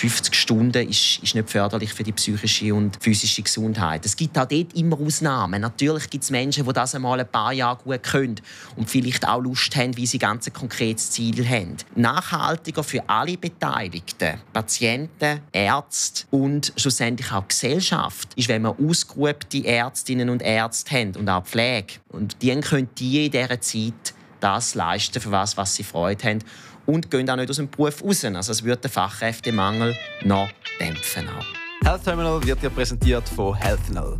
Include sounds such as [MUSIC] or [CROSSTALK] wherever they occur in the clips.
50 Stunden ist, ist nicht förderlich für die psychische und physische Gesundheit. Es gibt auch dort immer Ausnahmen. Natürlich gibt es Menschen, die das einmal ein paar Jahre gut können und vielleicht auch Lust haben, wie sie ganz ein konkretes Ziel haben. Nachhaltiger für alle Beteiligten, Patienten, Ärzte und schlussendlich auch Gesellschaft, ist, wenn wir ausgeübte Ärztinnen und Ärzte haben und auch Pflege. Und die können die in dieser Zeit das leisten, für was, was sie Freude haben und gehen auch nicht aus dem Beruf raus. Also es wird den Fachkräftemangel noch dämpfen. Health Terminal wird dir präsentiert von Healthnal.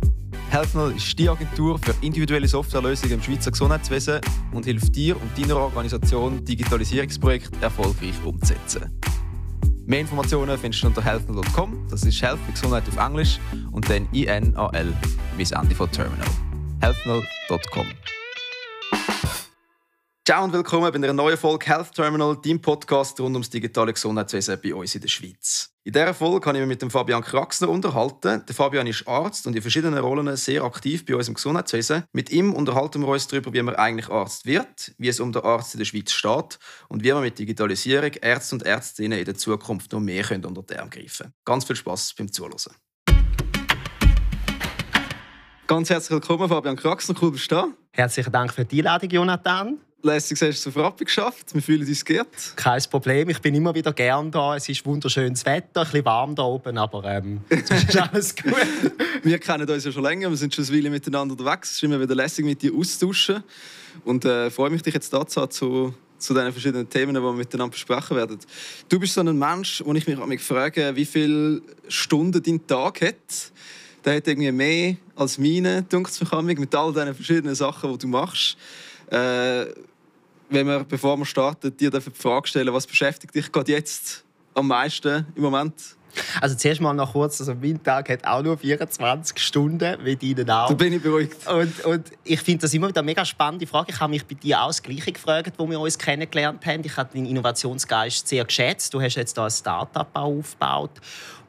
Healthnal ist die Agentur für individuelle Softwarelösungen im Schweizer Gesundheitswesen und hilft dir und deiner Organisation, Digitalisierungsprojekte erfolgreich umzusetzen. Mehr Informationen findest du unter healthnal.com, das ist Health für Gesundheit auf Englisch und dann INAL bis Ende von Terminal. healthnal.com Ciao und willkommen bei einer neuen Folge Health Terminal, deinem Podcast rund ums digitale Gesundheitswesen bei uns in der Schweiz. In dieser Folge habe ich mich mit dem Fabian Kraxner unterhalten. Der Fabian ist Arzt und in verschiedenen Rollen sehr aktiv bei uns im Gesundheitswesen. Mit ihm unterhalten wir uns darüber, wie man eigentlich Arzt wird, wie es um den Arzt in der Schweiz steht und wie man mit Digitalisierung Ärzte und Ärztinnen in der Zukunft noch mehr unter den Arm greifen können. Ganz viel Spaß beim Zuhören. Ganz herzlich willkommen, Fabian Kraxner. Cool, bist du da. Herzlichen Dank für die Einladung, Jonathan. Lässig hast du es auf Rappi geschafft. Wir fühlen uns geehrt. Kein Problem. Ich bin immer wieder gern da. Es ist wunderschönes Wetter, ein bisschen warm da oben, aber ähm, ist alles [LAUGHS] gut. wir kennen uns ja schon länger. Wir sind schon eine Weile miteinander unterwegs. Es ist immer wieder lässig, mit dir auszutauschen. Und äh, freue mich, dich jetzt da zu zu, den verschiedenen Themen, die wir miteinander besprechen werden. Du bist so ein Mensch, wo ich mich frage, wie viele Stunden dein Tag hat. Der hat irgendwie mehr als meine, mit all diesen verschiedenen Sachen, die du machst. Äh, wenn wir, bevor wir starten, dir die Frage stellen, was beschäftigt dich gerade jetzt am meisten im Moment? Also zuerst mal noch kurz, also mein Tag hat auch nur 24 Stunden, wie deinen auch. Da bin ich beruhigt. Und, und ich finde das immer wieder eine mega spannende Frage. Ich habe mich bei dir auch das Gleiche gefragt, wo wir uns kennengelernt haben. Ich habe deinen Innovationsgeist sehr geschätzt. Du hast jetzt hier ein Start-up aufgebaut.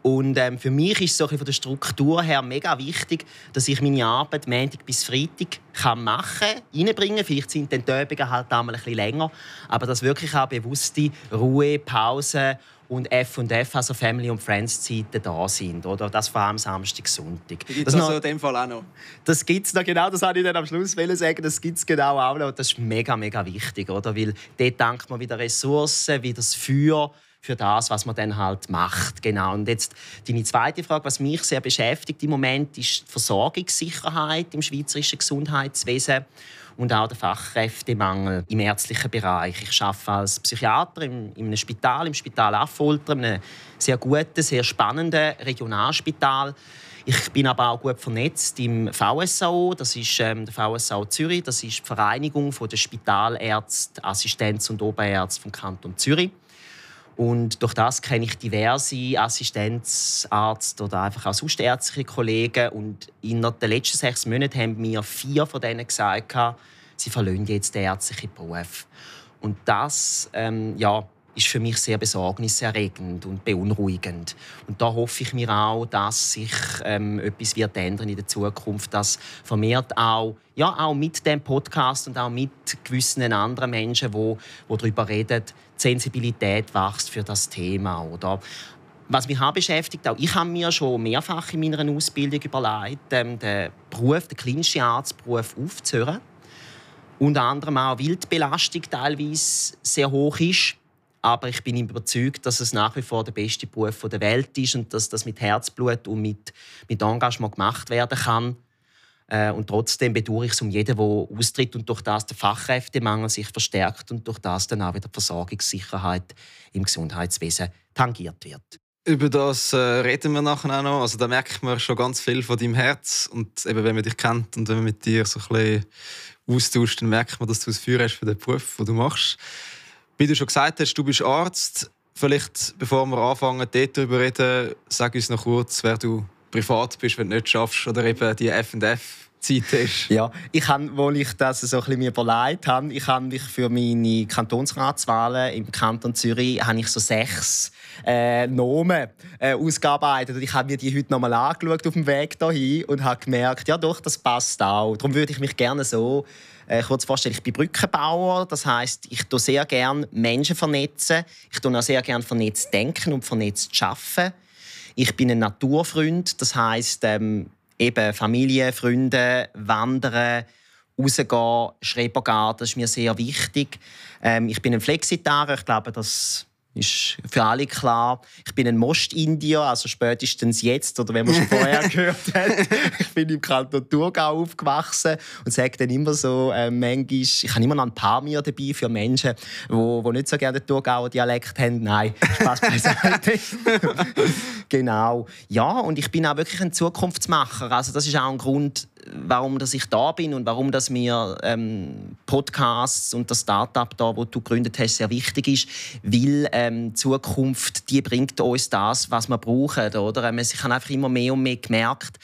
Und ähm, für mich ist es so von der Struktur her mega wichtig, dass ich meine Arbeit Montag bis Freitag kann machen kann, reinbringen. Vielleicht sind die Übungen halt einmal ein bisschen länger. Aber dass wirklich auch bewusste Ruhe, Pause und F&F, also Family- und Friends-Zeiten da sind. Oder? Das vor allem Samstag, Sonntag. Gibt das also in dem Fall auch noch? Das gibt es noch, genau, das wollte ich dann am Schluss sagen. Das gibt es genau auch noch. Das ist mega, mega wichtig, oder? Weil dort dankt man wieder Ressourcen, wie das Feuer, für das, was man dann halt macht. Genau. Und jetzt deine zweite Frage, was mich sehr beschäftigt im Moment, ist die Versorgungssicherheit im schweizerischen Gesundheitswesen und auch der Fachkräftemangel im ärztlichen Bereich. Ich arbeite als Psychiater in einem Spital, im Spital Affolter, einem sehr guten, sehr spannenden Regionalspital. Ich bin aber auch gut vernetzt im VSAO, das ist ähm, der VSAO Zürich, das ist die Vereinigung der Spitalärzte, Assistenz und Oberärzte vom Kanton Zürich. Und durch das kenne ich diverse Assistenzarzt oder einfach auch sonst ärztliche Kollegen. Und in den letzten sechs Monaten haben mir vier von denen gesagt, sie verlassen jetzt den ärztlichen Beruf. Und das ähm, ja, ist für mich sehr besorgniserregend und beunruhigend. Und da hoffe ich mir auch, dass sich ähm, etwas wird ändern in der Zukunft, dass vermehrt auch, ja, auch mit dem Podcast und auch mit gewissen anderen Menschen, wo, wo darüber reden, die Sensibilität wächst für das Thema, oder? Was mich auch beschäftigt, auch ich habe mir schon mehrfach in meiner Ausbildung überlegt, ähm, den Beruf, den klinischen Arztberuf aufzuhören. Unter anderem auch Wildbelastung teilweise sehr hoch ist aber ich bin überzeugt, dass es nach wie vor der beste Beruf der Welt ist und dass das mit Herzblut und mit, mit Engagement gemacht werden kann. Äh, und trotzdem bedauere ich es um jeden, der austritt und durch das der Fachkräftemangel sich verstärkt und durch das dann auch wieder die Versorgungssicherheit im Gesundheitswesen tangiert wird. Über das äh, reden wir nachher auch noch. Also da merkt man schon ganz viel von deinem Herz und eben wenn man dich kennt und wenn man mit dir so ein bisschen austauscht, dann merkt man, dass du hast für den Beruf, den du machst. Wie du schon gesagt hast, du bist Arzt. Vielleicht, bevor wir anfangen, dort darüber reden, sag uns noch kurz, wer du privat bist, wenn du nicht schaffst, oder eben die F&F Zeit hast. Ja, ich habe, wo ich das so ein bisschen mir überlegt habe, ich habe mich für meine Kantonsratswahlen im Kanton Zürich habe ich so sechs äh, Nomen äh, ausgearbeitet. Und ich habe mir die heute nochmal angeschaut auf dem Weg dahin und habe gemerkt, ja doch, das passt auch. Darum würde ich mich gerne so äh, kurz vorstellen. Ich bin Brückenbauer, das heißt, ich tue sehr gerne Menschen vernetzen. Ich tue auch sehr gerne vernetzt denken und vernetzt arbeiten. Ich bin ein Naturfreund, das heißt ähm, eben Familie, Freunde, Wandern, rausgehen, Schrebergarten, ist mir sehr wichtig. Ähm, ich bin ein Flexitarier, ich glaube, das ist für alle klar. Ich bin ein Most-Indier, also spätestens jetzt oder wenn man schon vorher [LAUGHS] gehört hat. Ich bin im Kanton Thurgau aufgewachsen und sage dann immer so, äh, manchmal, ich habe immer noch ein paar mir dabei für Menschen, die wo, wo nicht so gerne den Thurgauer Dialekt haben. Nein, Spaß beiseite. [LAUGHS] genau. Ja, und ich bin auch wirklich ein Zukunftsmacher. Also das ist auch ein Grund, warum dass ich da bin und warum dass mir ähm, Podcasts und das Startup da, wo du gegründet hast, sehr wichtig ist, weil ähm, Zukunft die bringt uns das, was wir brauchen, oder? Ähm, ich habe einfach immer mehr und mehr gemerkt,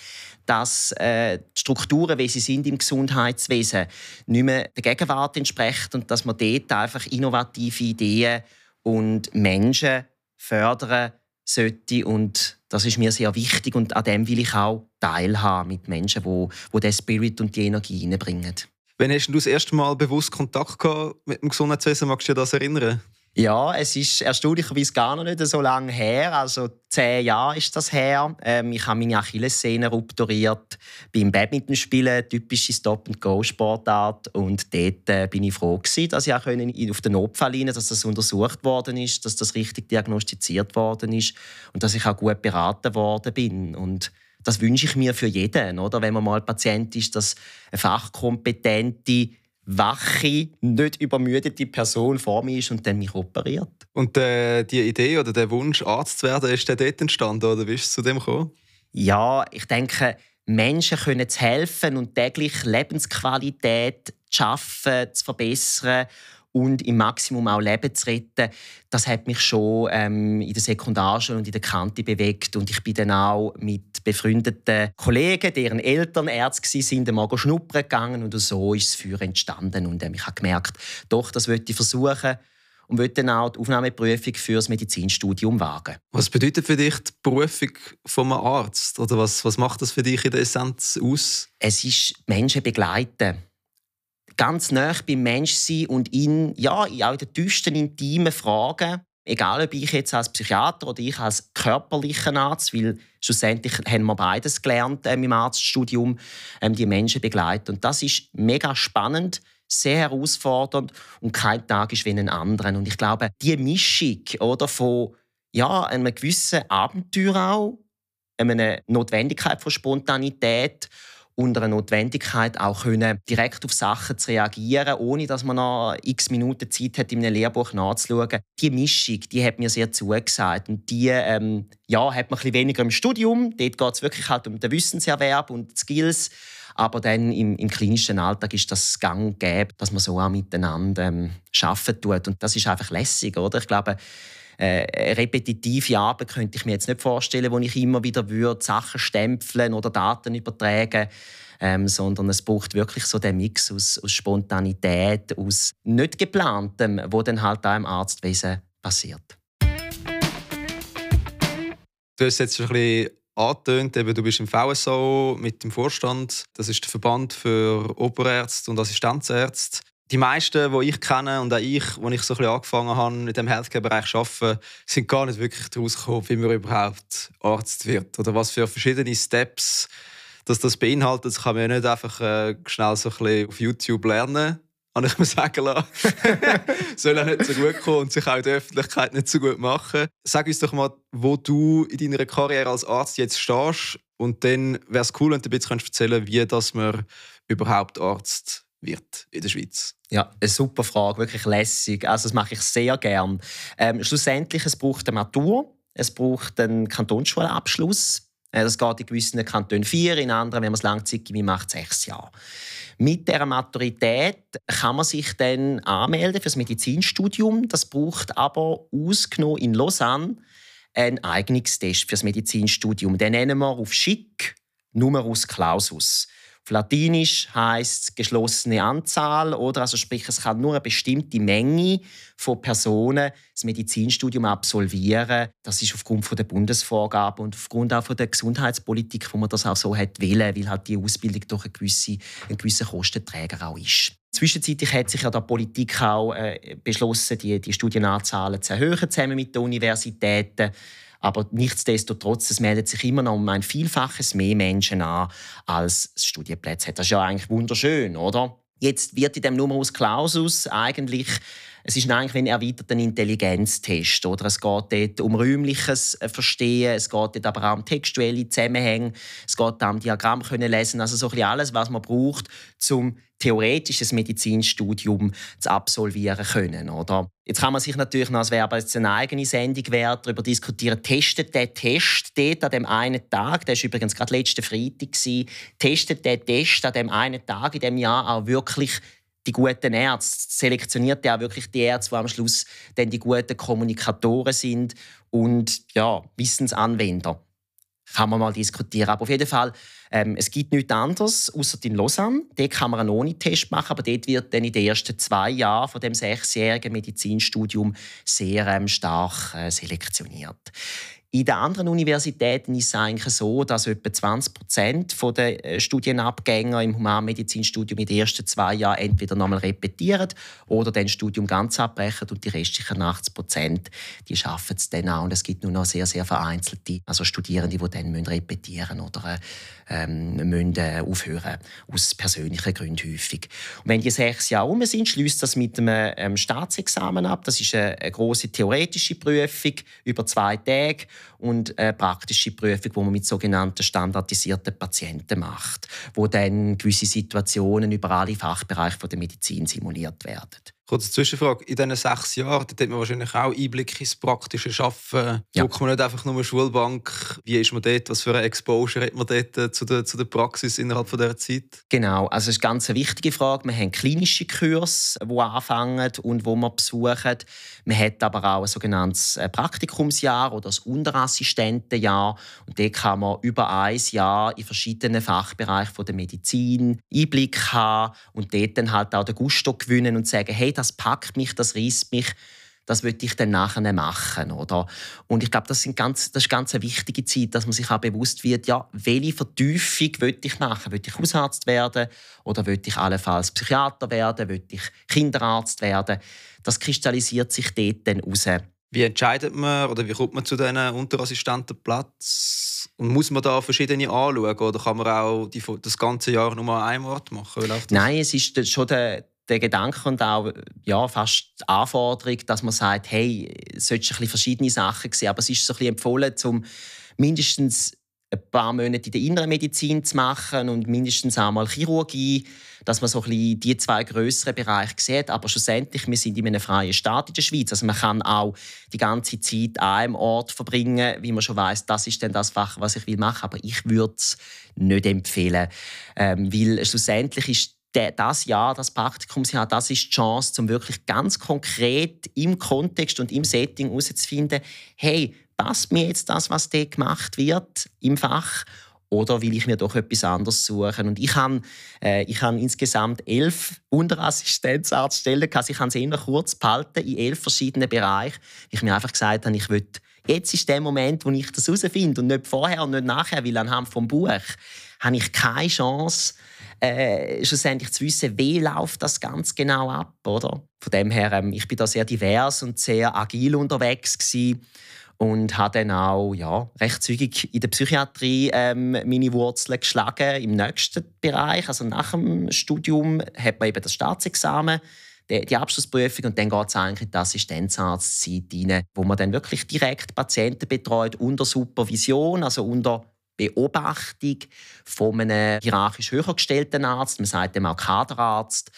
dass äh, die Strukturen, wie sie sind im Gesundheitswesen, nicht mehr der Gegenwart entsprechen und dass man dort einfach innovative Ideen und Menschen fördern sollte und das ist mir sehr wichtig und an dem will ich auch teilhaben mit Menschen, wo, wo den Spirit und die Energie hineinbringen. Wann hast du das erste Mal bewusst Kontakt gehabt mit dem Gesundheitswesen? Magst du dir das erinnern? Ja, es ist erstaunlicherweise gar noch nicht so lange her. Also zehn Jahre ist das her. Ähm, ich habe meine Achillessehne rupturiert beim Badmintonspielen, typische Stop-and-Go-Sportart. Und dort äh, bin ich froh gewesen, dass ich auch auf den Notfalllinie, dass das untersucht worden ist, dass das richtig diagnostiziert worden ist und dass ich auch gut beraten worden bin. Und das wünsche ich mir für jeden, oder? Wenn man mal Patient ist, dass eine fachkompetente wache, nicht übermüdete Person vor mir ist und dann mich operiert. Und äh, die Idee oder der Wunsch, Arzt zu werden, ist der dort entstanden oder wie ist es zu dem gekommen? Ja, ich denke, Menschen können zu helfen und täglich Lebensqualität zu schaffen, zu verbessern und im Maximum auch Leben zu retten, das hat mich schon ähm, in der Sekundarschule und in der Kante bewegt. Und ich bin dann auch mit befreundeten Kollegen, deren Eltern Ärzte waren, mal schnuppern gegangen und so ist das Feuer entstanden. Und ähm, ich habe gemerkt, doch, das möchte ich versuchen und wollte dann auch die Aufnahmeprüfung für das Medizinstudium wagen. Was bedeutet für dich die Berufung vom Arzt? Oder was, was macht das für dich in der Essenz aus? Es ist Menschen begleiten ganz nah beim Mensch sein und ihn ja, auch in den tiefsten, intimen Fragen, egal ob ich jetzt als Psychiater oder ich als körperlicher Arzt, weil schlussendlich haben wir beides gelernt ähm, im Arztstudium, ähm, die Menschen begleiten. Und das ist mega spannend, sehr herausfordernd und kein Tag ist wie ein anderen. Und ich glaube, die Mischung oder, von ja, einem gewissen Abenteuer auch, einer Notwendigkeit von Spontanität unter einer Notwendigkeit auch können, direkt auf Sachen zu reagieren, ohne dass man noch x Minuten Zeit hat, in einem Lehrbuch nachzuschauen. Die Mischung, die hat mir sehr zugesagt. Und die ähm, ja, hat man ein bisschen weniger im Studium. Dort geht es wirklich halt um den Wissenserwerb und die Skills. Aber dann im, im, klinischen Alltag ist das gang und gäbe, dass man so auch miteinander ähm, arbeiten tut. Und das ist einfach lässig, oder? Ich glaube, äh, repetitive Arbeit könnte ich mir jetzt nicht vorstellen, wo ich immer wieder würde Sachen stempeln oder Daten übertragen ähm, sondern es braucht wirklich so den Mix aus, aus Spontanität, aus nicht geplantem, wo dann halt auch im Arztwesen passiert. Du hast jetzt schon ein bisschen angetönt, eben, du bist im VSO mit dem Vorstand. Das ist der Verband für Oberärzte und Assistenzärzte die meisten, die ich kenne und auch ich, als ich so ein bisschen angefangen habe, in dem Healthcare-Bereich zu arbeiten, sind gar nicht wirklich daraus gekommen, wie man überhaupt Arzt wird. Oder was für verschiedene Steps dass das beinhaltet. Das kann man ja nicht einfach äh, schnell so ein bisschen auf YouTube lernen, habe ich [LAUGHS] mir sagen lassen. [LAUGHS] Soll auch nicht so gut kommen und sich auch in der Öffentlichkeit nicht so gut machen. Sag uns doch mal, wo du in deiner Karriere als Arzt jetzt stehst und dann wäre es cool, wenn du ein bisschen erzählen könntest, wie dass man überhaupt Arzt wird in der Schweiz? Ja, eine super Frage, wirklich lässig. Also das mache ich sehr gern. Ähm, schlussendlich es braucht eine Matur, es braucht einen Kantonsschulabschluss. Äh, das geht in gewissen Kantonen vier, in anderen, wenn man es langzeitig macht, sechs Jahre. Mit dieser Maturität kann man sich dann anmelden für das Medizinstudium. Das braucht aber ausgenommen in Lausanne einen Eignungstest für das Medizinstudium. Den nennen wir auf Schick Numerus Clausus. Latinisch heißt geschlossene Anzahl oder also sprich es kann nur eine bestimmte Menge von Personen das Medizinstudium absolvieren. Das ist aufgrund von der Bundesvorgaben und aufgrund auch von der Gesundheitspolitik, wo man das auch so hat wollen, weil halt die Ausbildung durch einen gewissen, einen gewissen Kostenträger auch ist. Zwischenzeitlich hat sich ja der Politik auch äh, beschlossen, die, die Studienanzahlen zu erhöhen, zusammen mit den Universitäten. Aber nichtsdestotrotz, es meldet sich immer noch um ein Vielfaches mehr Menschen an, als es Studienplätze hat. Das ist ja eigentlich wunderschön, oder? Jetzt wird in dem Numerus Clausus eigentlich es ist eigentlich ein erweiterter Intelligenztest. Oder? Es geht dort um räumliches Verstehen, es geht dort aber auch um textuelle Zusammenhänge, es geht auch um Diagramm können lesen, also so ein alles, was man braucht, um theoretisches Medizinstudium zu absolvieren können. Oder? Jetzt kann man sich natürlich noch, als wäre jetzt eine eigene Sendung wert, darüber diskutieren, testet der Test dort an dem einen Tag, der war übrigens gerade letzten Freitag, testet der Test an dem einen Tag in dem Jahr auch wirklich die guten Ärzte, selektioniert ja wirklich die Ärzte, die am Schluss dann die guten Kommunikatoren sind und ja, Wissensanwender. Kann man mal diskutieren. Aber auf jeden Fall, ähm, es gibt nichts anderes, außer in Lausanne. Dort kann man einen Ohne-Test machen, aber dort wird dann in den ersten zwei Jahren von dem sechsjährigen Medizinstudium sehr ähm, stark äh, selektioniert. In den anderen Universitäten ist es eigentlich so, dass etwa 20 Prozent der äh, Studienabgänger im Humanmedizinstudium in den ersten zwei Jahren entweder nochmal repetieren oder das Studium ganz abbrechen und die restlichen 80 Prozent die schaffen es dann auch. Und es gibt nur noch sehr, sehr vereinzelte also Studierende, die dann repetieren oder äh, ähm, müssen äh, aufhören aus persönlichen Gründen häufig. Und wenn die sechs Jahre um sind, schließt das mit einem ähm, Staatsexamen ab. Das ist eine, eine große theoretische Prüfung über zwei Tage und eine praktische Prüfung, die man mit sogenannten standardisierten Patienten macht, wo dann gewisse Situationen über alle Fachbereiche der Medizin simuliert werden. Kurze Zwischenfrage. In diesen sechs Jahren hat man wahrscheinlich auch Einblick ins praktische Arbeiten. Ja. Guckt man nicht einfach nur Schulbank? Wie ist man dort? Was für eine Exposure hat man dort äh, zu der, zu der Praxis innerhalb von dieser Zeit? Genau. Also, das ist eine ganz wichtige Frage. Wir haben klinische Kurse, die anfangen und die wir besuchen. Man hat aber auch ein sogenanntes äh, Praktikumsjahr oder ein Unterassistentenjahr. Und dort kann man über ein Jahr in verschiedenen Fachbereichen der Medizin Einblick haben und dort dann halt auch den Gusto gewinnen und sagen, hey, das packt mich, das reißt mich, das würde ich dann nachher machen, oder? Und ich glaube, das, sind ganz, das ist ganz eine wichtige Zeit, dass man sich auch bewusst wird, ja, welche Vertiefung will ich machen? Will ich Hausarzt werden oder will ich allenfalls Psychiater werden? Will ich Kinderarzt werden? Das kristallisiert sich dort dann raus. Wie entscheidet man oder wie kommt man zu diesen Unterassistentenplatz? Und muss man da verschiedene anschauen oder kann man auch die, das ganze Jahr nur an einem Ort machen? Nein, es ist schon der, der Gedanke und auch ja, fast die Anforderung, dass man sagt, hey, es sollten ein verschiedene Sachen sehen, aber es ist so ein bisschen empfohlen, um mindestens ein paar Monate in der inneren Medizin zu machen und mindestens einmal Chirurgie, dass man so die zwei größeren Bereiche sieht. Aber schlussendlich, wir sind in einem freien Staat in der Schweiz. Also man kann auch die ganze Zeit an einem Ort verbringen, wie man schon weiß, das ist dann das Fach, was ich will machen. Aber ich würde es nicht empfehlen, ähm, weil schlussendlich ist das Jahr, das Praktikumsjahr, das ist die Chance, um wirklich ganz konkret im Kontext und im Setting herauszufinden, hey, passt mir jetzt das, was dort gemacht wird im Fach? Oder will ich mir doch etwas anderes suchen? Und ich habe, äh, ich habe insgesamt elf Unterassistenzarztstellen. Also ich habe sie immer kurz behalten in elf verschiedenen Bereichen. Ich mir einfach gesagt habe, ich will, jetzt ist der Moment, wo ich das herausfinde und nicht vorher und nicht nachher, weil anhand vom Buch habe ich keine Chance, äh, schlussendlich zu wissen, wie läuft das ganz genau ab, oder? Von dem her, ähm, ich bin da sehr divers und sehr agil unterwegs gewesen und habe dann auch ja, recht zügig in der Psychiatrie ähm, meine Wurzeln geschlagen im nächsten Bereich. Also nach dem Studium hat man eben das Staatsexamen die Abschlussprüfung und dann geht es eigentlich in die Assistenzarztzeit rein, wo man dann wirklich direkt Patienten betreut unter Supervision, also unter Beobachtung von einem hierarchisch höher gestellten Arzt, man sagt dem auch Kaderarzt.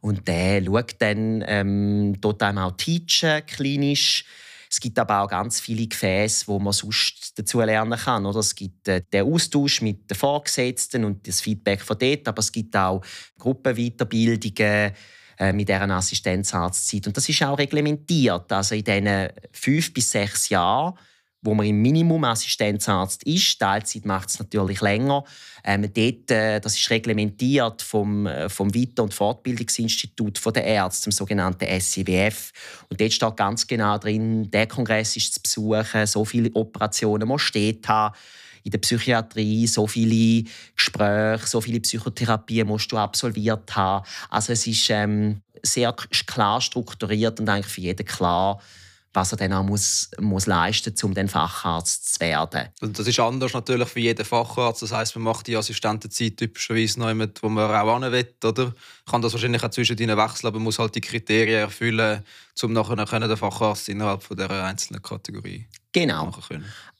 Und der schaut dann, ähm, dort einem auch teachen, klinisch. Es gibt aber auch ganz viele Gefäße, wo man sonst dazu lernen kann. Oder? Es gibt äh, den Austausch mit den Vorgesetzten und das Feedback von dort, aber es gibt auch Gruppenweiterbildungen äh, mit deren Assistenzarztzeit. Und das ist auch reglementiert. Also in diesen fünf bis sechs Jahren wo man im Minimum Assistenzarzt ist. Teilzeit macht es natürlich länger. Ähm, dort, äh, das ist reglementiert vom, äh, vom Weiter- und Fortbildungsinstitut der Ärzte, dem sogenannten SIWF. Und dort steht ganz genau drin, der Kongress ist zu besuchen, so viele Operationen muss steht haben in der Psychiatrie, so viele Gespräche, so viele Psychotherapien musst du absolviert haben. Also es ist ähm, sehr klar strukturiert und eigentlich für jeden klar, was er dann auch muss, muss leisten muss, um dann Facharzt zu werden. Und das ist anders natürlich für jeden Facharzt. Das heißt, man macht die Assistentenzeit typischerweise noch jemand, wo man auch hin will, oder? Kann das wahrscheinlich auch zwischen ihnen wechseln, aber muss halt die Kriterien erfüllen, um nachher den Facharzt innerhalb von der einzelnen Kategorie Genau.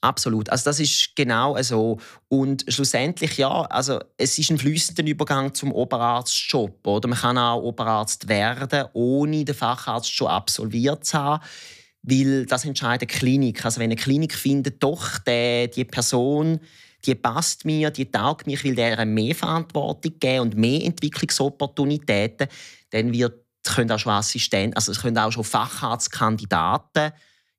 Absolut. Also das ist genau so. Und schlussendlich ja, also es ist ein fließender Übergang zum Oberarztjob. Oder man kann auch Oberarzt werden, ohne den Facharzt schon absolviert zu haben weil das entscheidet die Klinik. Also wenn eine Klinik findet, doch die, die Person, die passt mir, die taugt mir, ich will der mehr Verantwortung geben und mehr Entwicklungsopportunitäten, dann wird, können auch schon Assistenten, also es können auch schon Facharztkandidaten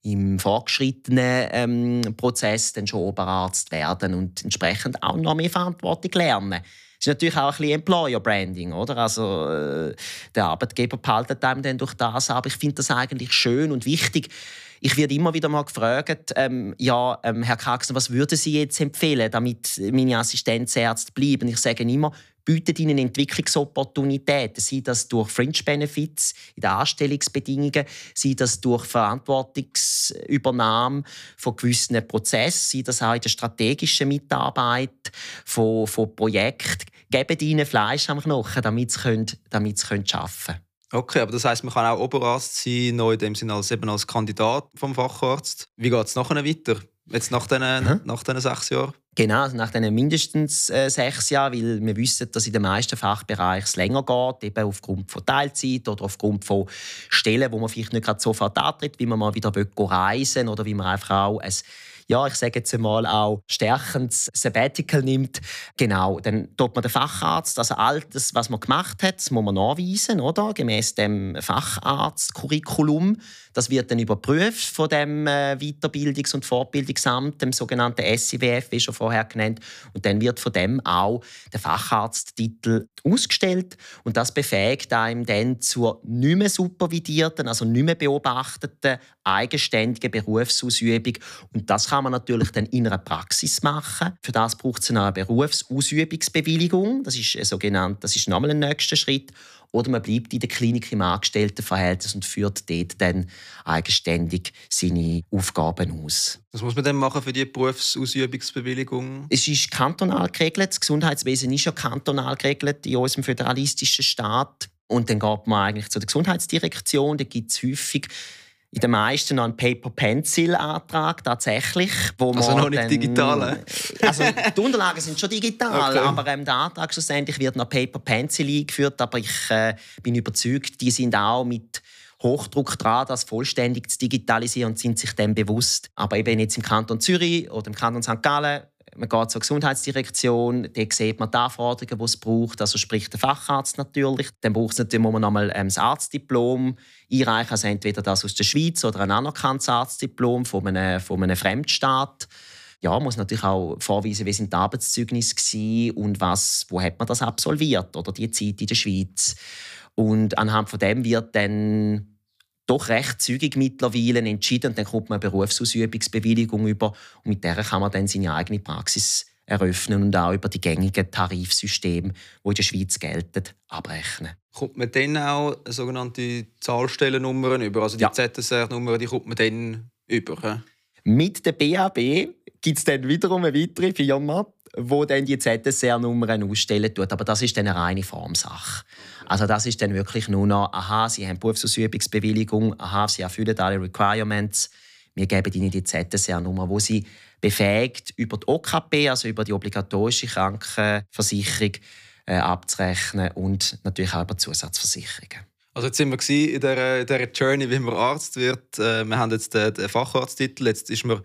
im fortgeschrittenen ähm, Prozess dann schon Oberarzt werden und entsprechend auch noch mehr Verantwortung lernen ist natürlich auch ein bisschen Employer Branding, oder? Also äh, der Arbeitgeber behaltet einem dann durch das, aber ich finde das eigentlich schön und wichtig. Ich werde immer wieder mal gefragt, ähm, ja, ähm, Herr Kraxner, was würden Sie jetzt empfehlen, damit meine Assistenzärzte bleiben? Ich sage immer, bietet ihnen Entwicklungsopportunitäten, sei das durch Fringe Benefits in den Anstellungsbedingungen, sei das durch Verantwortungsübernahme von gewissen Prozessen, sei das auch in der strategischen Mitarbeit von, von Projekten. Gebt ihnen Fleisch am Knochen, damit sie, können, damit sie können arbeiten können. Okay, aber das heißt, man kann auch Oberarzt sein, noch in dem Sinne als, als Kandidat vom Facharzt. Wie geht es nachher weiter? Jetzt nach diesen, mhm. nach diesen sechs Jahren? Genau, also nach diesen mindestens äh, sechs Jahren, weil wir wissen, dass in den meisten Fachbereichen es länger geht, eben aufgrund von Teilzeit oder aufgrund von Stellen, wo man vielleicht nicht gerade sofort antritt, wie man mal wieder reisen will oder wie man einfach auch ein ja, ich sage jetzt einmal auch stärkendes Sabbatical nimmt, genau, dann tut man den Facharzt, also all das, was man gemacht hat, muss man nachweisen, oder? Gemäß dem Facharztcurriculum. Das wird dann überprüft von dem äh, Weiterbildungs- und Fortbildungsamt, dem sogenannten SIWF, wie schon vorher genannt. Und dann wird von dem auch der Facharzttitel ausgestellt. Und das befähigt einem dann zur nicht mehr supervidierten, also nicht mehr beobachteten, eigenständigen Berufsausübung. Und das kann man natürlich dann in einer Praxis machen. Für das braucht es eine Berufsausübungsbewilligung. Das ist, sogenannt, das ist nochmal ein nächster Schritt. Oder man bleibt in der Klinik im Angestelltenverhältnis und führt dort dann eigenständig seine Aufgaben aus. Was muss man denn machen für die Berufsausübungsbewilligung? Es ist kantonal geregelt. Das Gesundheitswesen ist ja kantonal geregelt in unserem föderalistischen Staat. Und dann geht man eigentlich zur Gesundheitsdirektion. Da gibt es häufig in den meisten noch einen Paper-Pencil-Antrag tatsächlich. Wo also noch nicht dann, digital? Also die Unterlagen sind schon digital, okay. aber ähm, der Antrag schlussendlich wird noch Paper-Pencil eingeführt. Aber ich äh, bin überzeugt, die sind auch mit Hochdruck dran, das vollständig zu digitalisieren und sind sich dem bewusst. Aber eben jetzt im Kanton Zürich oder im Kanton St. Gallen man geht zur Gesundheitsdirektion, dort sieht man die Anforderungen, die es braucht, also sprich der Facharzt natürlich. Dann braucht es natürlich, muss man nochmal ähm, Arztdiplom einreichen, also entweder das aus der Schweiz oder ein anerkanntes Arztdiplom von einem, von einem Fremdstaat. Ja, muss natürlich auch vorweisen, wie sind die Arbeitszeugnisse waren und was, wo hat man das absolviert oder die Zeit in der Schweiz. Und anhand von dem wird dann doch recht zügig mittlerweile entschieden. Und dann kommt man eine Berufsausübungsbewilligung über und mit der kann man dann seine eigene Praxis eröffnen und auch über die gängigen Tarifsysteme, die in der Schweiz gelten, abrechnen. Kommt man dann auch sogenannte Zahlstellennummern über? Also die ja. ZSR-Nummer, die kommt man dann über? Mit der BAB gibt es dann wiederum eine weitere Firma, wo dann die ZSR-Nummern ausstellen tut. Aber das ist dann eine reine Formsache. Also das ist dann wirklich nur noch, aha, Sie haben Berufsausübungsbewilligung, aha, Sie erfüllen alle Requirements, wir geben Ihnen die ZSR-Nummer, wo Sie befähigt, über die OKP, also über die obligatorische Krankenversicherung, äh, abzurechnen und natürlich auch über Zusatzversicherungen. Also jetzt sind wir in dieser, in dieser Journey, wie man Arzt wird. Äh, wir haben jetzt den, Facharzttitel, jetzt ist man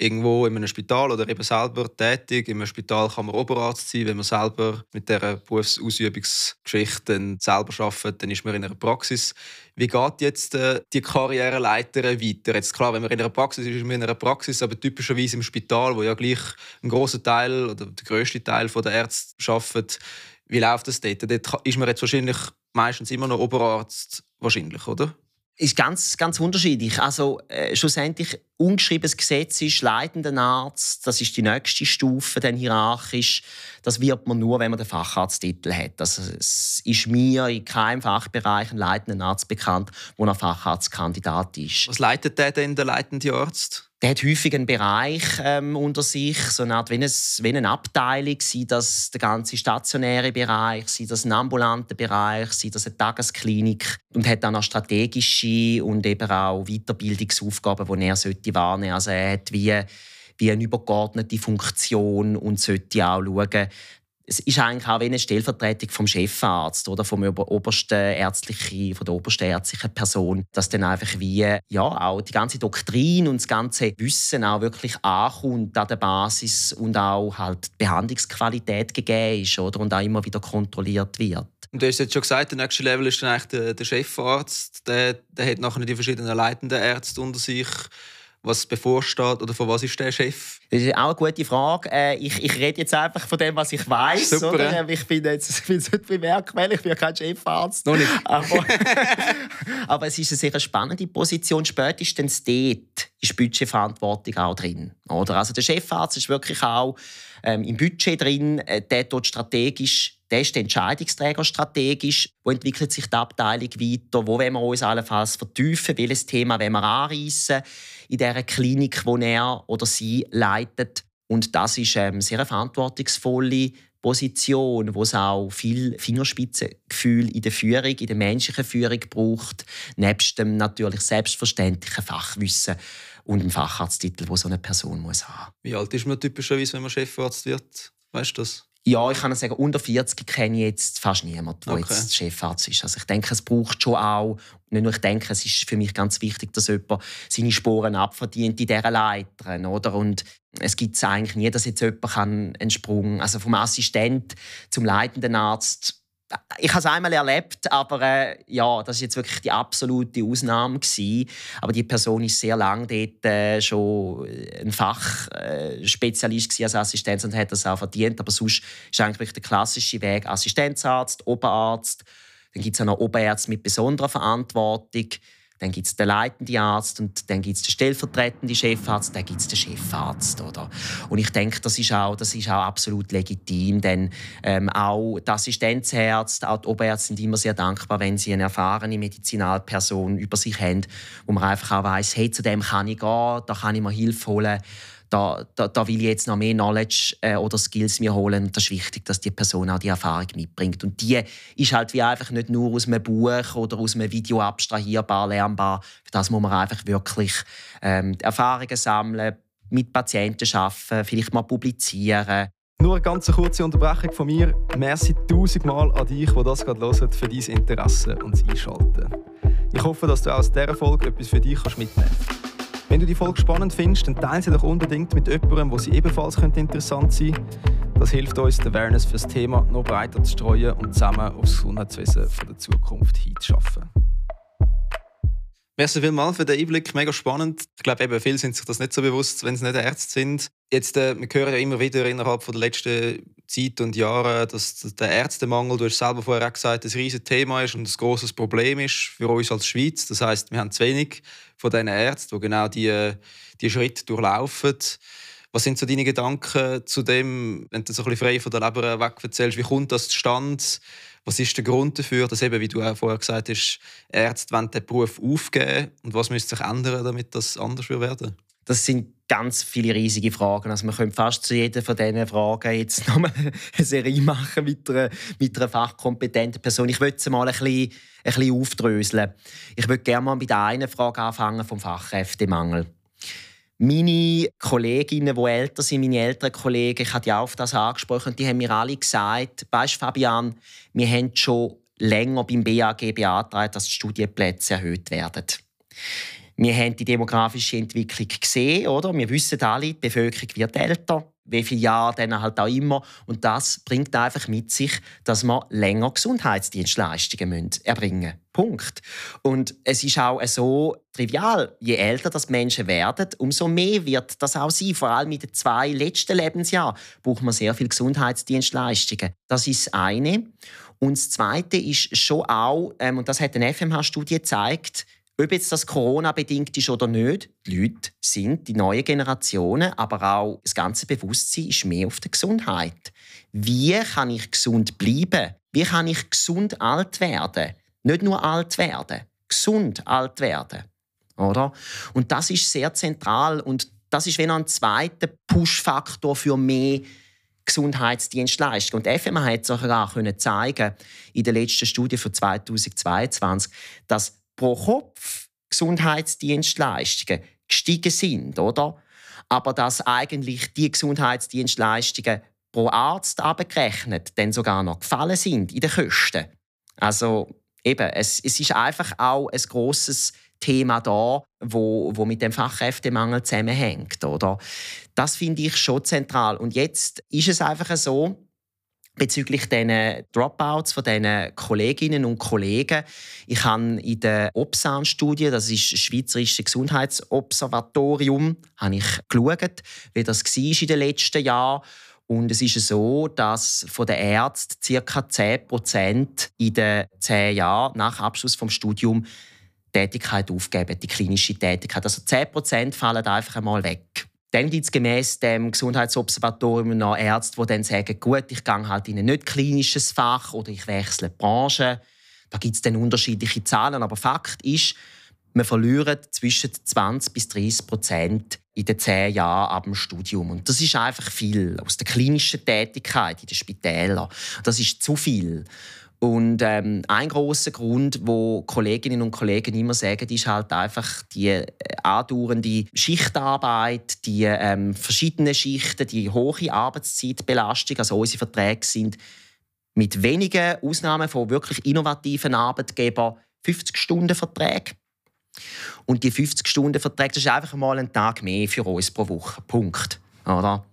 irgendwo in einem Spital oder eben selber tätig. Einem Spital kann man Oberarzt sein. Wenn man selber mit dieser Berufsausübungsgeschichte selber arbeitet, dann ist man in einer Praxis. Wie geht jetzt äh, die Karriereleiter weiter? Jetzt klar, wenn man in einer Praxis ist, ist man in einer Praxis, aber typischerweise im Spital, wo ja gleich ein großer Teil oder der größte Teil der Ärzte arbeitet, wie läuft das dort? Dort ist man jetzt wahrscheinlich meistens immer noch Oberarzt, wahrscheinlich, oder? Ist ganz, ganz unterschiedlich. Also äh, schlussendlich ungeschriebenes Gesetz ist leitender Arzt. Das ist die nächste Stufe, dann hierarchisch. Das wird man nur, wenn man den Facharzttitel hat. Also, es ist mir in keinem Fachbereich ein leitender Arzt bekannt, wo ein Facharztkandidat ist. Was leitet der denn, der leitende Arzt? Der hat häufig einen Bereich ähm, unter sich, so eine Art wie eine, wie eine Abteilung, sei das der ganze stationäre Bereich, sei das ein ambulanter Bereich, sei das eine Tagesklinik und hat dann auch strategische und eben auch Weiterbildungsaufgaben, die er sollte wahrnehmen. Also er hat wie wie eine übergeordnete Funktion und sollte auch schauen, es ist eigentlich auch wie eine Stellvertretung vom Chefarzt oder vom obersten ärztlichen, von der obersten ärztlichen Person, dass dann einfach wie ja auch die ganze Doktrin und das ganze Wissen auch wirklich ankommt an der Basis und auch halt die Behandlungsqualität gegeben ist oder und auch immer wieder kontrolliert wird. Und du hast jetzt schon gesagt, der nächste Level ist dann eigentlich der, der Chefarzt. Der, der hat nachher die verschiedenen leitenden Ärzte unter sich was bevorsteht oder von was ist der Chef? Das ist auch eine gute Frage. Äh, ich, ich rede jetzt einfach von dem, was ich weiß. Super, oder? Ich bin jetzt [LAUGHS] ich bin nicht bemerkt, weil ich bin kein Chefarzt. Noch nicht. Aber, [LAUGHS] aber es ist eine sehr spannende Position. Spätestens dort ist Budgetverantwortung auch drin. Oder? Also der Chefarzt ist wirklich auch ähm, im Budget drin, äh, der dort strategisch der ist der Entscheidungsträger strategisch. Wo entwickelt sich die Abteilung weiter? Wo wollen wir uns allenfalls vertiefen? Welches Thema wollen wir anreißen in dieser Klinik, die er oder sie leitet? Und das ist ähm, sehr eine verantwortungsvolle Position, wo es auch viel Fingerspitzengefühl in der Führung, in der menschlichen Führung braucht, nebst dem natürlich selbstverständlichen Fachwissen und dem Facharzttitel, wo so eine Person muss haben. Wie alt ist man typischerweise, wenn man Chefarzt wird? Weißt du das? Ja, ich kann sagen, unter 40 kenne ich jetzt fast niemanden, der okay. jetzt Chefarzt ist. Also ich denke, es braucht schon auch, nicht nur ich denke, es ist für mich ganz wichtig, dass jemand seine Sporen abverdient in dieser Leiter. Oder? Und es gibt es eigentlich nie, dass jetzt jemand einen Sprung, also vom Assistent zum leitenden Arzt ich habe es einmal erlebt, aber äh, ja, das ist jetzt wirklich die absolute Ausnahme gewesen. Aber die Person ist sehr lange dort äh, schon ein Fachspezialist äh, als Assistenz und hat das auch verdient. Aber sonst ist eigentlich der klassische Weg Assistenzarzt, Oberarzt. Dann gibt es auch noch Oberärzte mit besonderer Verantwortung. Dann gibt es den leitenden Arzt und dann gibt es den stellvertretenden Chefarzt, dann gibt es den Chefarzt. Oder? Und ich denke, das ist auch, das ist auch absolut legitim, denn ähm, auch die Assistenzärzte, auch die Oberärzte sind immer sehr dankbar, wenn sie eine erfahrene Medizinalperson über sich haben, wo man einfach auch weiss, hey, zu dem kann ich gehen, da kann ich mir Hilfe holen da, da, da will ich jetzt noch mehr Knowledge äh, oder Skills mir holen. Und das ist wichtig, dass die Person auch die Erfahrung mitbringt. Und die ist halt wie einfach nicht nur aus einem Buch oder aus einem Video abstrahierbar, lernbar. Für das muss man einfach wirklich ähm, Erfahrungen sammeln, mit Patienten arbeiten, vielleicht mal publizieren. Nur eine ganz kurze Unterbrechung von mir. Merci tausendmal an dich, der das gerade hört, für dein Interesse und das Einschalten. Ich hoffe, dass du aus dieser Folge etwas für dich mitnehmen kannst. Wenn du die Folge spannend findest, dann teile sie doch unbedingt mit jemandem, wo sie ebenfalls interessant sein könnte. Das hilft uns, die Awareness für das Thema noch breiter zu streuen und zusammen auf das Gesundheitswesen der Zukunft hinzuschaffen. Merci vielmals für den Einblick, mega spannend. Ich glaube, eben, viele sind sich das nicht so bewusst, wenn sie nicht Ärzte sind. Jetzt, äh, wir hören ja immer wieder innerhalb der letzten Zeit und Jahre, dass der Ärztemangel, du hast selber vorher auch gesagt, ein riesiges Thema ist und ein großes Problem ist für uns als Schweiz. Das heißt, wir haben zu wenig von diesen Ärzten, die genau diese die Schritte durchlaufen. Was sind so deine Gedanken zu dem, wenn du so ein frei von der Leber weg erzählst, wie kommt das zustande? Was ist der Grund dafür, dass eben, wie du auch vorher gesagt hast, Ärzte wollen den Beruf aufgeben und was müsste sich ändern, damit das anders werden Das sind ganz viele riesige Fragen. Also man könnte fast zu jeder von diesen Fragen jetzt [LAUGHS] nochmal eine Serie machen mit einer, mit einer fachkompetenten Person. Ich würde sie mal ein bisschen, ein bisschen aufdröseln. Ich würde gerne mal mit einer Frage anfangen vom Fachkräftemangel. Meine Kolleginnen, die älter sind, meine älteren Kollegen, ich habe ja auf das angesprochen, die haben mir alle gesagt, weißt Fabian, wir haben schon länger beim BAG beantragt, dass die Studienplätze erhöht werden. Wir haben die demografische Entwicklung gesehen, oder? Wir wissen alle, die Bevölkerung wird älter wie viele Jahre dann halt auch immer. Und das bringt einfach mit sich, dass man länger Gesundheitsdienstleistungen erbringen müssen. Punkt. Und es ist auch so trivial, je älter das Menschen werden, umso mehr wird das auch sein. Vor allem in den zwei letzten Lebensjahren braucht man sehr viel Gesundheitsdienstleistungen. Das ist das eine. Und das Zweite ist schon auch, ähm, und das hat eine FMH-Studie gezeigt, ob jetzt das Corona-bedingt ist oder nicht, die Leute sind die neuen Generationen, aber auch das ganze Bewusstsein ist mehr auf der Gesundheit. Wie kann ich gesund bleiben? Wie kann ich gesund alt werden? Nicht nur alt werden, gesund alt werden. Oder? Und das ist sehr zentral und das ist wenn ein zweiter Push-Faktor für mehr Gesundheitsdienstleistung. Und FMA hat sogar zeigen in der letzten Studie von 2022, dass pro Kopf Gesundheitsdienstleistungen gestiegen sind, oder? Aber dass eigentlich die Gesundheitsdienstleistungen pro Arzt abgerechnet dann sogar noch gefallen sind in den Kosten. Also eben, es, es ist einfach auch ein großes Thema da, wo, wo mit dem Fachkräftemangel zusammenhängt, oder? Das finde ich schon zentral. Und jetzt ist es einfach so, bezüglich diesen Dropouts von diesen Kolleginnen und Kollegen. Ich habe in der Opsan-Studie, das ist das Schweizerische Gesundheitsobservatorium, habe ich geschaut, wie das war in den letzten Jahren. Und es ist so, dass von den Ärzten ca. 10% in den 10 Jahren nach Abschluss des Studiums Tätigkeit aufgeben, die klinische Tätigkeit. Also 10% fallen einfach einmal weg. Dann gibt es gemäss dem Gesundheitsobservatorium noch Ärzte, die dann sagen, gut, ich gehe halt in ein nicht klinisches Fach oder ich wechsle die Branche. Da gibt es dann unterschiedliche Zahlen, aber Fakt ist, wir verlieren zwischen 20 bis 30 Prozent in den zehn Jahren ab dem Studium. Und das ist einfach viel aus der klinischen Tätigkeit in den Spitälern. Das ist zu viel. Und ähm, ein großer Grund, wo Kolleginnen und Kollegen immer sagen, ist halt einfach die andauernde Schichtarbeit, die ähm, verschiedenen Schichten, die hohe Arbeitszeitbelastung. Also unsere Verträge sind mit wenigen Ausnahmen von wirklich innovativen Arbeitgebern 50 Stunden Verträge. Und die 50 Stunden Verträge, das ist einfach mal ein Tag mehr für uns pro Woche. Punkt. Oder?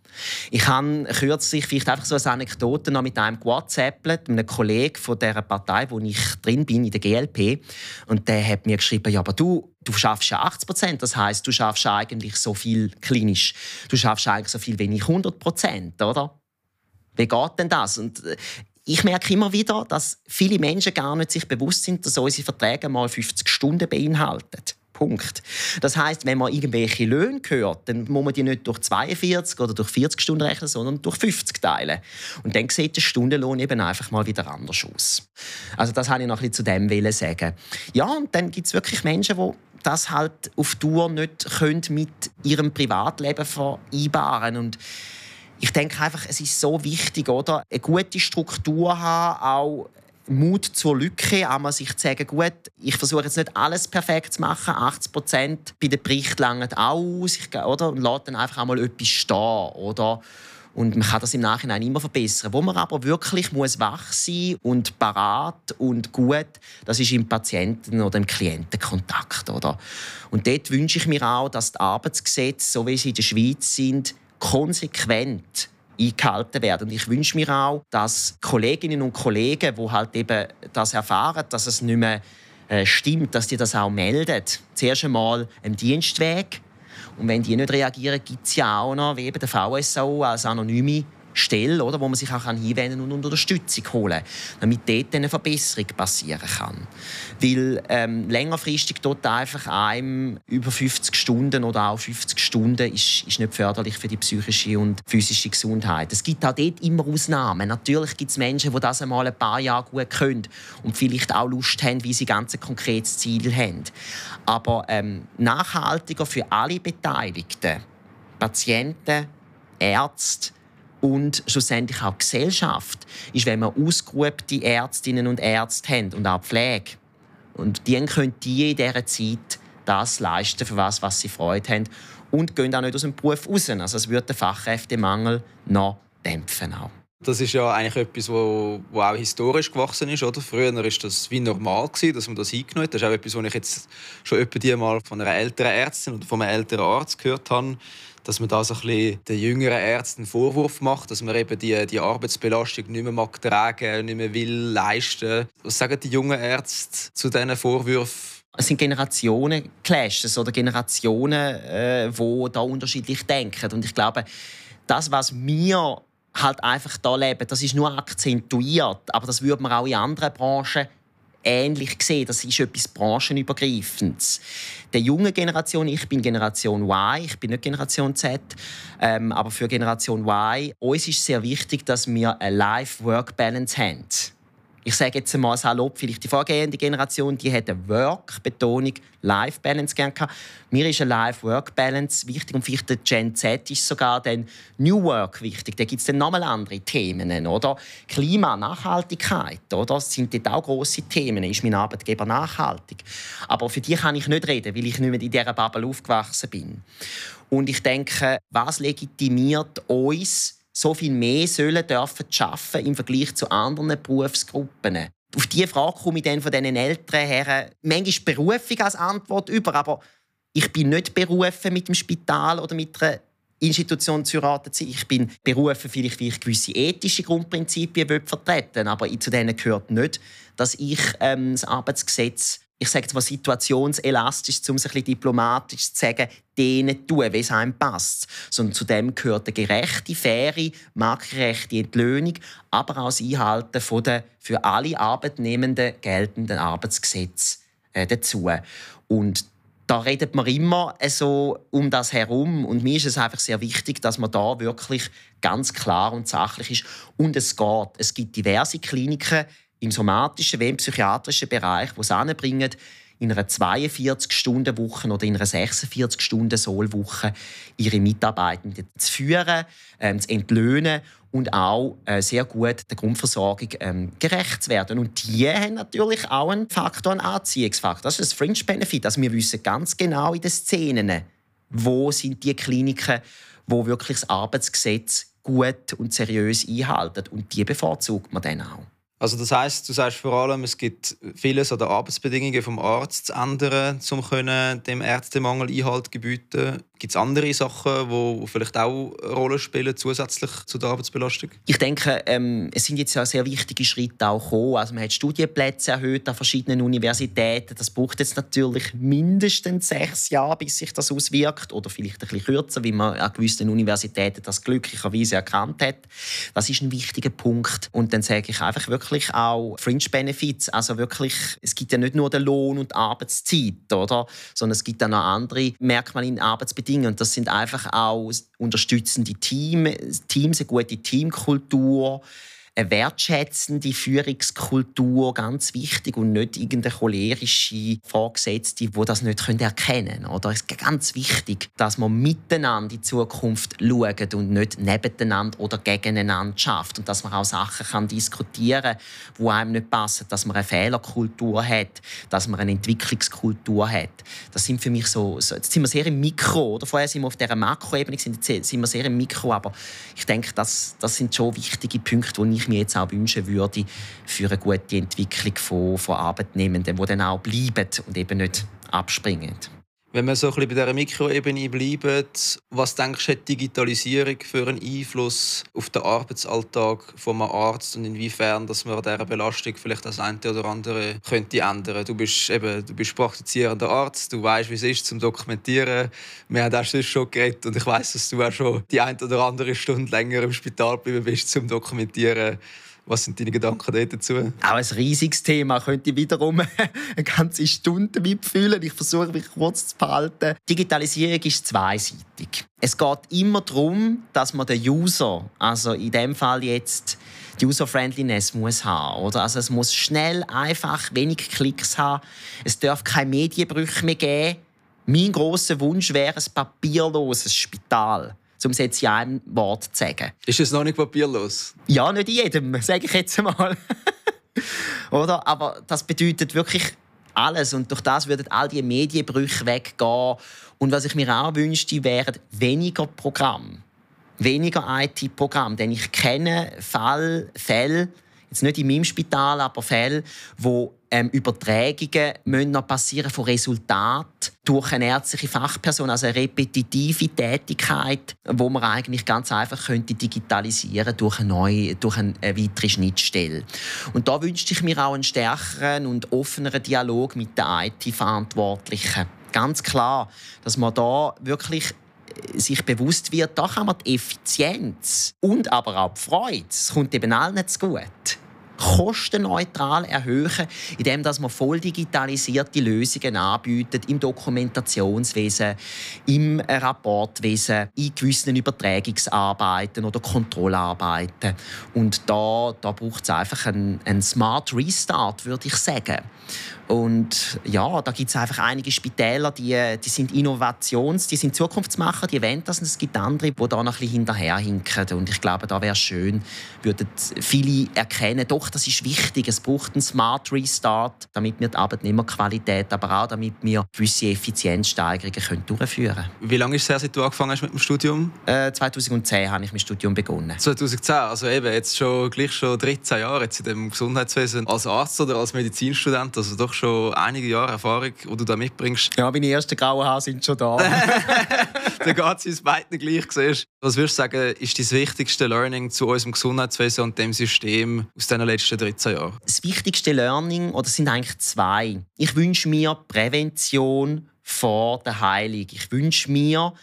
Ich habe kürzlich vielleicht einfach so eine Anekdote noch mit einem WhatsApp, mit einem Kollegen von der Partei, wo ich drin bin, in der GLP. Und der hat mir geschrieben, ja, aber du, du schaffst ja 80 Prozent. Das heißt, du schaffst eigentlich so viel klinisch. Du schaffst eigentlich so viel wenig 100 Prozent, oder? Wie geht denn das? Und äh, ich merke immer wieder, dass viele Menschen gar nicht sich bewusst sind, dass unsere Verträge mal 50 Stunden beinhalten. Punkt. Das heißt, wenn man irgendwelche Löhne hört, dann muss man die nicht durch 42 oder durch 40 Stunden rechnen, sondern durch 50 teilen. Und dann sieht der Stundenlohn eben einfach mal wieder anders aus. Also das wollte ich noch ein bisschen zu dem sagen. Ja, und dann gibt es wirklich Menschen, die das halt auf Tour nicht können mit ihrem Privatleben vereinbaren und ich denke einfach, es ist so wichtig, oder? Eine gute Struktur haben, auch Mut zur Lücke, einmal sich zu sagen, gut, ich versuche jetzt nicht alles perfekt zu machen, 80 Prozent bei den Berichten langen aus, ich, oder? Und lässt dann einfach einmal etwas stehen, oder? Und man kann das im Nachhinein immer verbessern. Wo man aber wirklich muss wach sein und parat und gut, das ist im Patienten- oder im Klientenkontakt. Oder? Und dort wünsche ich mir auch, dass die Arbeitsgesetze, so wie sie in der Schweiz sind, konsequent eingehalten werden. Und ich wünsche mir auch, dass Kolleginnen und Kollegen, die halt eben das erfahren, dass es nicht mehr äh, stimmt, dass die das auch melden. Zuerst einmal einen Dienstweg. Und wenn die nicht reagieren, gibt es ja auch noch, wie eben der VSO als anonyme Stelle, oder, wo man sich auch hinwenden und Unterstützung holen kann, damit dort eine Verbesserung passieren kann. Weil ähm, längerfristig dort einfach einem über 50 Stunden oder auch 50 Stunden ist, ist nicht förderlich für die psychische und physische Gesundheit. Es gibt auch dort immer Ausnahmen. Natürlich gibt es Menschen, die das einmal ein paar Jahre gut können und vielleicht auch Lust haben, wie sie ganz ein konkretes Ziel haben. Aber ähm, nachhaltiger für alle Beteiligten, Patienten, Ärzte, und schlussendlich auch Gesellschaft ist, wenn wir ausgeübte Ärztinnen und Ärzte haben und auch Pflege. Und die können die in dieser Zeit das leisten, für was, was sie Freude haben und gehen auch nicht aus dem Beruf raus. Also es wird den Fachkräftemangel noch dämpfen. Auch. Das ist ja eigentlich etwas, wo, wo auch historisch gewachsen ist. Oder? Früher war das wie normal, gewesen, dass man das eingenommen hat. Das ist auch etwas, was ich jetzt schon die mal von einer älteren Ärztin oder von einem älteren Arzt gehört habe, dass man da so ein bisschen den jüngeren Ärzten einen Vorwurf macht, dass man eben die, die Arbeitsbelastung nicht mehr mag tragen, nicht mehr will leisten. Was sagen die jungen Ärzte zu diesen Vorwürfen? Es sind Generationen Clashes oder Generationen, äh, wo da unterschiedlich denken. Und ich glaube, das, was wir halt einfach da leben. Das ist nur akzentuiert, aber das würde man auch in anderen Branchen ähnlich sehen. Das ist etwas branchenübergreifendes. Der junge Generation, ich bin Generation Y, ich bin nicht Generation Z, ähm, aber für Generation Y, uns ist sehr wichtig, dass wir eine Life-Work-Balance haben ich sage jetzt mal salopp, vielleicht die vorgehende Generation, die hat eine Work-Betonung, Life-Balance gerne gehabt. Mir ist eine Life-Work-Balance wichtig und vielleicht der Gen Z ist sogar dann New Work wichtig. Da gibt es dann nochmal andere Themen, oder? Klima, Nachhaltigkeit, oder? Das sind dort auch grosse Themen. Ist mein Arbeitgeber nachhaltig? Aber für die kann ich nicht reden, weil ich nicht mehr in dieser Bubble aufgewachsen bin. Und ich denke, was legitimiert uns, so viel mehr sollen dürfen arbeiten im Vergleich zu anderen Berufsgruppen? Auf diese Frage komme ich dann von diesen älteren Herren manchmal Berufung als Antwort über, aber ich bin nicht berufen mit dem Spital oder mit einer Institution zu sein. Ich bin berufen, vielleicht, weil ich gewisse ethische Grundprinzipien vertreten will, aber zu denen gehört nicht, dass ich ähm, das Arbeitsgesetz ich sage jetzt mal situationselastisch, um es ein bisschen diplomatisch zu sagen, denen tun, wie es einem passt. Sondern zu dem gehört eine gerechte, faire, marktgerechte Entlöhnung, aber auch das Einhalten von der für alle Arbeitnehmenden geltenden Arbeitsgesetze äh, dazu. Und da redet man immer so um das herum und mir ist es einfach sehr wichtig, dass man da wirklich ganz klar und sachlich ist und es geht. Es gibt diverse Kliniken, im somatischen wie im psychiatrischen Bereich, die es anbringen, in einer 42-Stunden-Woche oder in einer 46-Stunden-Sollwoche ihre Mitarbeitenden zu führen, ähm, zu entlöhnen und auch äh, sehr gut der Grundversorgung ähm, gerecht zu werden. Und die haben natürlich auch einen Faktor, einen Anziehungsfaktor. Das ist das Fringe Benefit. Also wir wissen ganz genau in den Szenen, wo sind die Kliniken, wo wirklich das Arbeitsgesetz gut und seriös einhalten. Und die bevorzugt man dann auch. Also das heißt, du sagst vor allem, es gibt vieles an den Arbeitsbedingungen vom Arzt zu ändern, um dem Ärztemangel Einhalt zu gebieten. Gibt es andere Sachen, die vielleicht auch eine Rolle spielen, zusätzlich zu der Arbeitsbelastung? Ich denke, ähm, es sind jetzt ja sehr wichtige Schritte auch gekommen. Also man hat Studienplätze erhöht an verschiedenen Universitäten. Das braucht jetzt natürlich mindestens sechs Jahre, bis sich das auswirkt. Oder vielleicht ein bisschen kürzer, wie man an gewissen Universitäten das glücklicherweise erkannt hat. Das ist ein wichtiger Punkt. Und dann sage ich einfach wirklich auch Fringe Benefits. Also wirklich, es gibt ja nicht nur den Lohn und die Arbeitszeit, oder? sondern es gibt auch noch andere Merkmale in Arbeitsbedingungen. Und das sind einfach auch unterstützende Team, Teams, eine gute Teamkultur, eine wertschätzende Führungskultur ganz wichtig und nicht irgendeine cholerische Vorgesetzte, die das nicht erkennen können. Oder es ist ganz wichtig, dass man miteinander in die Zukunft schaut und nicht nebeneinander oder gegeneinander schafft und dass man auch Sachen kann diskutieren kann, die einem nicht passen, dass man eine Fehlerkultur hat, dass man eine Entwicklungskultur hat. Das sind für mich so, jetzt sind wir sehr im Mikro, oder vorher sind wir auf dieser Makroebene, sind, sind wir sehr im Mikro, aber ich denke, das, das sind schon wichtige Punkte, die ich ich mir jetzt auch wünschen würde für eine gute Entwicklung von, von Arbeitnehmenden, die dann auch bleiben und eben nicht abspringen. Wenn wir so ein bisschen bei dieser Mikroebene bleiben, was denkst du, hat Digitalisierung für einen Einfluss auf den Arbeitsalltag von einem Arzt und inwiefern dass man dieser Belastung vielleicht das eine oder andere könnte ändern? Du bist eben, du bist praktizierender Arzt, du weißt, wie es ist zum Dokumentieren. Wir haben auch schon geredet und ich weiß, dass du auch schon die eine oder andere Stunde länger im Spital geblieben bist zum Dokumentieren was sind deine Gedanken dazu? Auch ein riesiges Thema. Könnte ich wiederum [LAUGHS] eine ganze Stunde mitfühlen. Ich versuche mich kurz zu behalten. Digitalisierung ist zweiseitig. Es geht immer darum, dass man den User, also in dem Fall jetzt die User-Friendliness muss haben. Oder? Also es muss schnell, einfach, wenig Klicks haben. Es darf keine Medienbrüche mehr geben. Mein großer Wunsch wäre ein papierloses Spital um es jetzt in einem Wort zu sagen. Ist es noch nicht papierlos? Ja, nicht in jedem, sage ich jetzt einmal. [LAUGHS] Oder? Aber das bedeutet wirklich alles. Und durch das würden all die Medienbrüche weggehen. Und was ich mir auch wünschte, wären weniger Programme. weniger IT-Programm, denn ich kenne Fall, Fälle, jetzt nicht in meinem Spital, aber Fälle, wo ähm, Übertragungen müssen noch passieren von Resultaten durch eine ärztliche Fachperson, also eine repetitive Tätigkeit, wo man eigentlich ganz einfach könnte digitalisieren durch eine neue, durch eine, weitere Schnittstelle. Und da wünschte ich mir auch einen stärkeren und offeneren Dialog mit den IT-Verantwortlichen. Ganz klar, dass man da wirklich äh, sich bewusst wird, da kann man die Effizienz und aber auch die Freude, es kommt eben allen zu gut kostenneutral erhöhen, indem dass man voll digitalisierte Lösungen anbietet im Dokumentationswesen, im Rapportwesen, in gewissen Übertragungsarbeiten oder Kontrollarbeiten. Und da, da braucht es einfach einen, einen Smart Restart, würde ich sagen. Und ja, da gibt es einfach einige Spitäler, die, die sind Innovations-, die sind Zukunftsmacher, die wollen das. Und es gibt andere, die da noch ein bisschen hinterherhinken. Und ich glaube, da wäre schön, würden viele erkennen, doch, das ist wichtig. Es braucht einen Smart Restart, damit wir die Arbeitnehmerqualität, aber auch damit wir gewisse Effizienzsteigerungen durchführen können. Wie lange ist es her, seit du angefangen hast mit dem Studium? Äh, 2010 habe ich mein Studium begonnen. 2010, also eben jetzt schon gleich schon 13 Jahre jetzt in dem Gesundheitswesen als Arzt oder als Medizinstudent, also doch schon einige Jahre Erfahrung, die du da mitbringst. Ja, meine ersten grauen Haare sind schon da. Dann geht es uns beiden gleich. Siehst. Was würdest du sagen, ist das wichtigste Learning zu unserem Gesundheitswesen und dem System aus den letzten 13 Jahren? Das wichtigste Learning, oder sind eigentlich zwei. Ich wünsche mir Prävention vor der Heilung. Ich wünsche mir,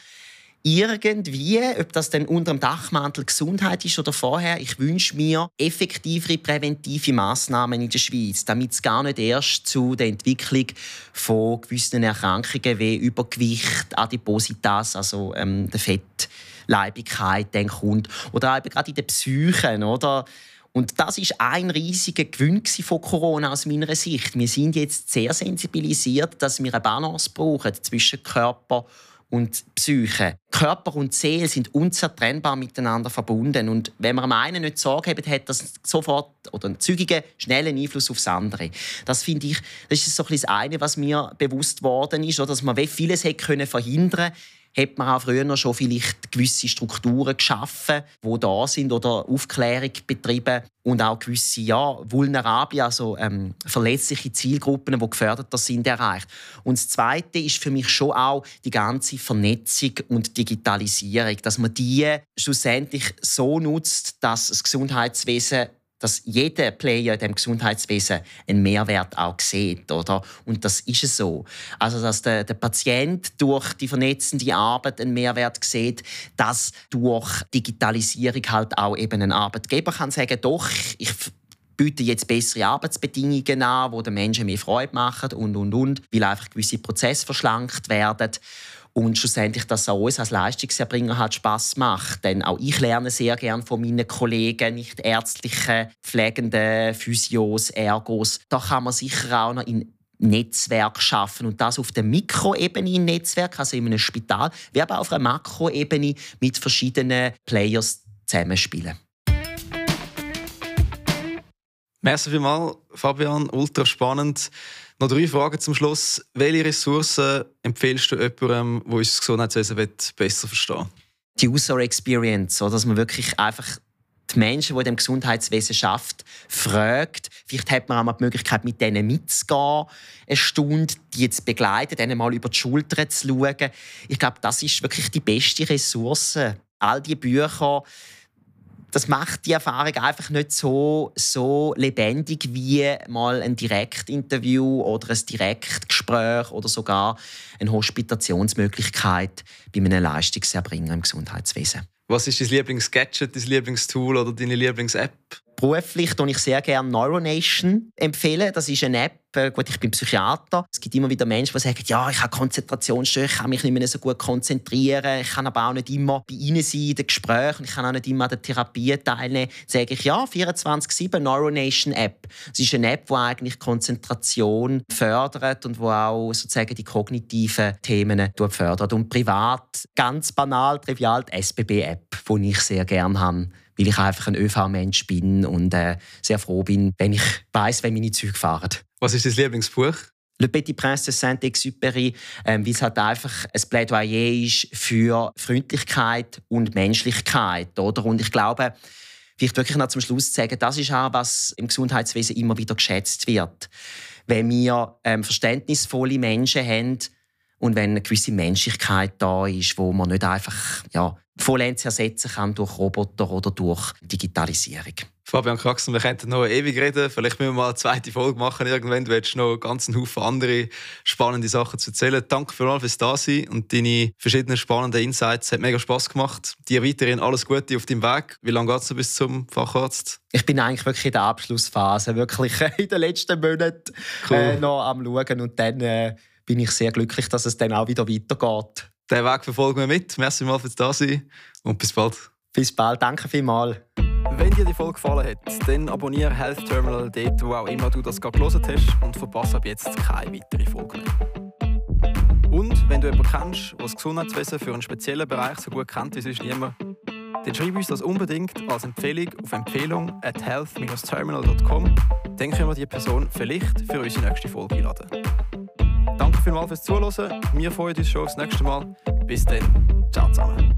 irgendwie, ob das dann unter dem Dachmantel Gesundheit ist oder vorher, ich wünsche mir effektivere präventive Maßnahmen in der Schweiz, damit es gar nicht erst zu der Entwicklung von gewissen Erkrankungen wie Übergewicht, Adipositas, also ähm, der Fettleibigkeit dann kommt. Oder eben gerade in den Psychen, oder? Und das ist ein riesiger Gewinn von Corona aus meiner Sicht. Wir sind jetzt sehr sensibilisiert, dass wir eine Balance brauchen zwischen Körper und und Psyche. Körper und Seele sind unzertrennbar miteinander verbunden. Und wenn man am einen nicht Sorge hat, hat das sofort oder einen zügigen, schnellen Einfluss aufs andere. Das finde ich, das ist so ein das eine, was mir bewusst worden ist, oder dass man vieles hätte können verhindern hat man auch früher schon vielleicht gewisse Strukturen geschaffen, die da sind oder Aufklärung betrieben und auch gewisse ja, vulnerable, also ähm, verletzliche Zielgruppen, die gefördert sind, erreicht. Und das Zweite ist für mich schon auch die ganze Vernetzung und Digitalisierung, dass man die schlussendlich so nutzt, dass das Gesundheitswesen dass jeder Player in dem Gesundheitswesen einen Mehrwert auch sieht, oder? Und das ist es so. Also, dass der, der Patient durch die vernetzende Arbeit einen Mehrwert sieht, dass durch Digitalisierung halt auch eben ein Arbeitgeber kann sagen, doch, ich biete jetzt bessere Arbeitsbedingungen an, wo den Menschen mehr Freude machen und und und, weil einfach gewisse Prozesse verschlankt werden und schlussendlich, dass es auch uns als Leistungserbringer halt Spaß macht. Denn auch ich lerne sehr gern von meinen Kollegen, nicht ärztliche, pflegende Physios, Ergos. Da kann man sicher auch noch in Netzwerk schaffen und das auf der Mikroebene im Netzwerk, also in einem Spital, wie aber auf einer Makroebene mit verschiedenen Players zusammenspielen. Merci vielmals, Fabian. Ultra spannend. Noch drei Fragen zum Schluss. Welche Ressourcen empfiehlst du jemandem, der unser Gesundheitswesen besser verstehen will? Die User Experience, so dass man wirklich einfach die Menschen, die dem Gesundheitswesen schafft, fragt. Vielleicht hat man auch mal die Möglichkeit, mit denen mitzugehen, eine Stunde, die zu begleiten, denen mal über die Schulter zu schauen. Ich glaube, das ist wirklich die beste Ressource. All die Bücher, das macht die Erfahrung einfach nicht so, so lebendig wie mal ein Direktinterview oder ein Direktgespräch oder sogar eine Hospitationsmöglichkeit bei einem Leistungserbringer im Gesundheitswesen. Was ist dein Lieblingsgadget, dein Lieblingstool oder deine Lieblings-App? Beruflich empfehle ich sehr gerne Neuronation empfehlen. Das ist eine App, äh, gut, ich bin Psychiater. Es gibt immer wieder Menschen, die sagen, ja, ich habe Konzentrationsstörungen, ich kann mich nicht mehr so gut konzentrieren, ich kann aber auch nicht immer bei ihnen sein in den Gesprächen, ich kann auch nicht immer an der Therapie teilnehmen. Dann sage ich, ja, 24-7 Neuronation App. Es ist eine App, die eigentlich Konzentration fördert und wo auch sozusagen die kognitiven Themen fördert. Und privat, ganz banal, trivial, die SBB-App, die ich sehr gerne habe weil ich einfach ein ÖV-Mensch bin und äh, sehr froh bin, wenn ich weiß, wenn meine Züge fahren. Was ist dein Lieblingsbuch? Le Petit Prince de Saint-Exupéry, ähm, weil es halt einfach ein Plädoyer ist für Freundlichkeit und Menschlichkeit. Oder? Und ich glaube, vielleicht wirklich noch zum Schluss zu sagen, das ist auch, was im Gesundheitswesen immer wieder geschätzt wird. Wenn wir ähm, verständnisvolle Menschen haben und wenn eine gewisse Menschlichkeit da ist, wo man nicht einfach ja, vollends ersetzen kann durch Roboter oder durch Digitalisierung. Fabian Kraxen, wir könnten noch ewig reden. Vielleicht müssen wir mal eine zweite Folge machen irgendwann. Du hättest noch einen ganzen Haufen andere spannende Sachen zu erzählen. Danke für alles fürs Dasein und deine verschiedenen spannenden Insights. Es hat mega Spass gemacht. Dir weiterhin alles Gute auf deinem Weg. Wie lange geht es bis zum Facharzt? Ich bin eigentlich wirklich in der Abschlussphase. Wirklich [LAUGHS] in den letzten Monaten cool. äh, noch am Schauen. Und dann äh, bin ich sehr glücklich, dass es dann auch wieder weitergeht. Den Weg verfolgen wir mit. Merci mal fürs Dasein und bis bald. Bis bald. Danke vielmals. Wenn dir die Folge gefallen hat, dann abonniere Health Terminal dort, wo auch immer du das gerade gelesen hast und verpasse ab jetzt keine weitere Folge mehr. Und wenn du jemanden kennst, der das Gesundheitswesen für einen speziellen Bereich so gut kennt wie sonst niemand, dann schreib uns das unbedingt als Empfehlung auf Empfehlung at health-terminal.com. Dann können wir die Person vielleicht für unsere nächste Folge einladen. Danke vielmals fürs Zuhören. Wir freuen uns schon aufs nächste Mal. Bis dann. Ciao zusammen.